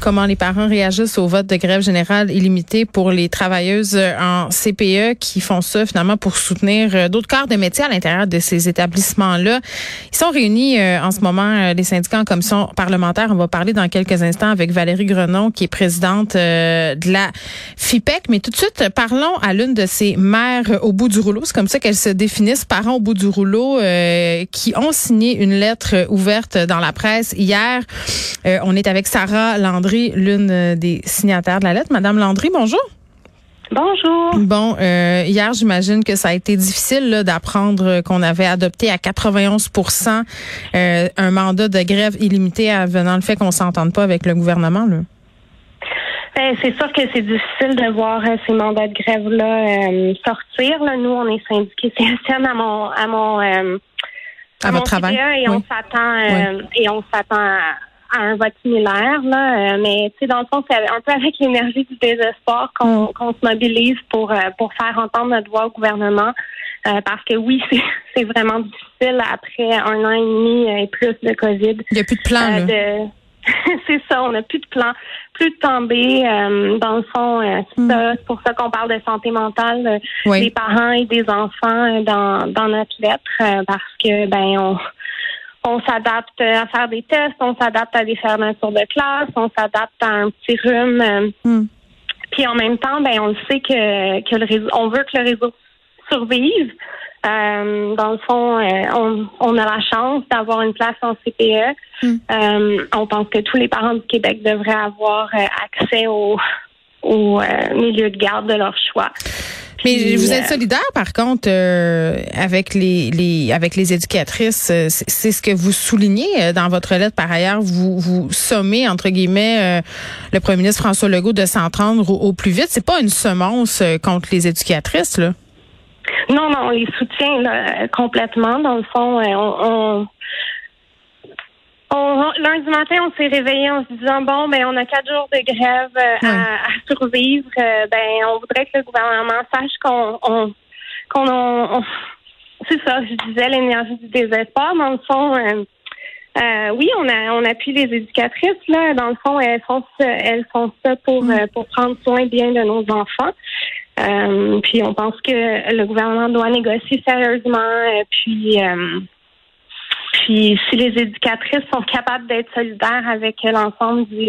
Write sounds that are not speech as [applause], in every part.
Comment les parents réagissent au vote de grève générale illimitée pour les travailleuses en CPE qui font ça finalement pour soutenir euh, d'autres corps de métier à l'intérieur de ces établissements-là. Ils sont réunis euh, en ce moment, euh, les syndicats en commission parlementaire. On va parler dans quelques instants avec Valérie Grenon, qui est présidente de la FIPEC. Mais tout de suite, parlons à l'une de ces mères au bout du rouleau. C'est comme ça qu'elles se définissent, parents au bout du rouleau, qui ont signé une lettre ouverte dans la presse hier. on est avec Sarah Landry l'une euh, des signataires de la lettre. Madame Landry, bonjour. Bonjour. Bon, euh, hier, j'imagine que ça a été difficile d'apprendre qu'on avait adopté à 91% euh, un mandat de grève illimité venant le fait qu'on s'entende pas avec le gouvernement. Là. Ben, c'est sûr que c'est difficile de voir ces mandats de grève-là sortir. Là. Nous, on est syndiqués CSN à mon à mon à, votre travail. et on s'attend et on s'attend à à un vote similaire, là. Euh, mais tu sais, dans le fond, c'est un peu avec l'énergie du désespoir qu'on mm. qu'on se mobilise pour euh, pour faire entendre notre voix au gouvernement. Euh, parce que oui, [laughs] c'est vraiment difficile après un an et demi et plus de COVID. Il n'y a plus de plan. [laughs] c'est ça, on n'a plus de plan, plus de tombée. dans le fond, c'est mm. pour ça qu'on parle de santé mentale des parents et des enfants dans, dans notre lettre, parce que ben on on s'adapte à faire des tests, on s'adapte à des fermetures de classe, on s'adapte à un petit rhume. Euh, hmm. Puis en même temps, ben on sait que, que le réseau, on veut que le réseau survive. Euh, dans le fond, euh, on, on, a la chance d'avoir une place en CPE. Hmm. on pense que tous les parents du Québec devraient avoir accès au, au milieu de garde de leur choix. Mais vous êtes euh, solidaire, par contre, euh, avec les, les avec les éducatrices. Euh, c'est ce que vous soulignez dans votre lettre. Par ailleurs, vous vous sommez entre guillemets le premier ministre François Legault de s'entendre au, plus vite. C'est pas une semence contre les éducatrices, là. Non, non, on les soutient là, complètement. Dans le fond, on, on on, lundi matin, on s'est réveillé en se disant bon, ben on a quatre jours de grève euh, à, survivre. Euh, ben on voudrait que le gouvernement sache qu'on on, qu'on on, c'est ça. Je disais l'énergie du désespoir. Dans le fond, euh, oui, on a on appuie les éducatrices là. Dans le fond, elles font ça, elles font ça pour pour prendre soin bien de nos enfants. puis on pense que le gouvernement doit négocier sérieusement. puis puis si les éducatrices sont capables d'être solidaires avec l'ensemble du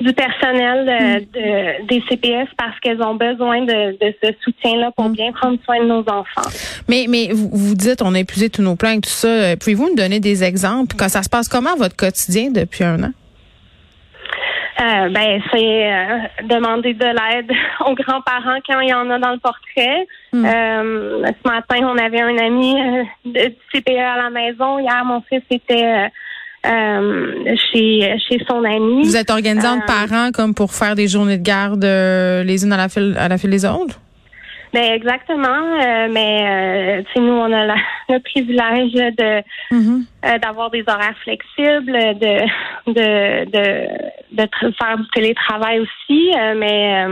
du personnel euh, mm. de, des CPS parce qu'elles ont besoin de, de ce soutien-là pour mm. bien prendre soin de nos enfants. Mais, mais vous, vous dites, on a épuisé tous nos plans et tout ça. Euh, pouvez-vous nous donner des exemples? Quand ça se passe comment votre quotidien depuis un an? Euh, ben, c'est euh, demander de l'aide [laughs] aux grands-parents quand il y en a dans le portrait. Hmm. Euh, ce matin, on avait un ami de CPE à la maison. Hier, mon fils était chez chez son ami. Vous êtes organisant de parents comme pour faire des journées de garde les unes à la file à la file des autres? Ben exactement, euh, mais euh, nous on a [laughs] le privilège de mm-hmm. euh, d'avoir des horaires flexibles, de de de, de faire du télétravail aussi, euh, mais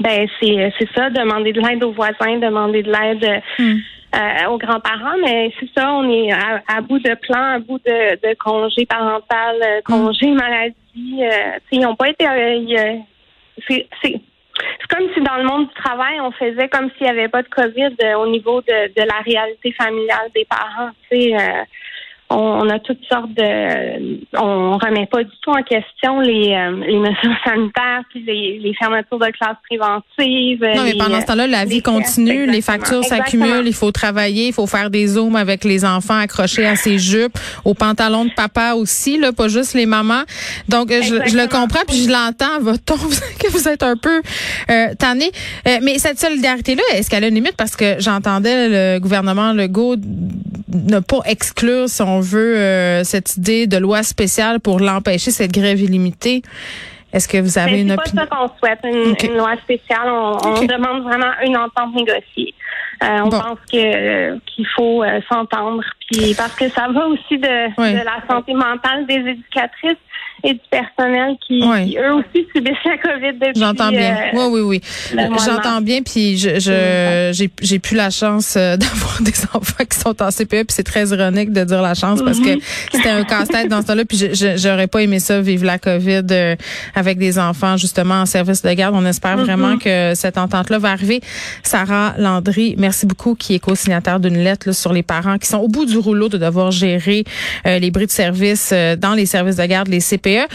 ben c'est c'est ça, demander de l'aide aux voisins, demander de l'aide mm. aux grands-parents, mais c'est ça, on est à, bout de plan, à bout de, de congé parental, congé mm. maladie, ils n'ont pas été, c'est c'est c'est comme si dans le monde du travail, on faisait comme s'il n'y avait pas de COVID euh, au niveau de, de, la réalité familiale des parents. Tu sais, euh, on, a toutes sortes de. On remet pas du tout en question les, euh, les mesures [laughs] sanitaires puis les, les, fermetures de classes préventives. Non, mais pendant ce temps-là, la vie continue, les factures s'accumulent, il faut travailler, il faut faire des zooms avec les enfants accrochés à ses jupes, aux pantalons de papa aussi, là, pas juste les mamans. Donc, je, je, le comprends puis je l'entends, votre ton, que vous êtes un peu euh, tanné. Euh, mais cette solidarité-là, est-ce qu'elle a une limite? Parce que j'entendais le gouvernement Legault ne pas exclure son on veut euh, cette idée de loi spéciale pour l'empêcher, cette grève illimitée. Est-ce que vous avez une opinion? C'est pas ça qu'on souhaite, une, loi spéciale. On, demande vraiment une entente négociée. Euh, on pense que qu'il faut euh, s'entendre, puis parce que ça va aussi de, de la santé mentale des éducatrices. et du personnel qui, eux aussi subissent la COVID depuis. J'entends bien. oui, oui, oui. J'entends bien. Puis je, je j'ai, j'ai plus la chance [laughs] d'avoir des enfants qui sont en CPE. Puis c'est très ironique de dire la chance parce que mm-hmm. c'était un casse-tête dans ce temps-là. Puis je, j'aurais pas aimé ça vivre la COVID avec des enfants justement en service de garde. On espère mm-hmm. vraiment que cette entente-là va arriver. Sarah Landry, merci beaucoup, qui est co-signataire d'une lettre sur les parents qui sont au bout du rouleau de devoir gérer euh, les bris de service euh, dans les services de garde, les CPE.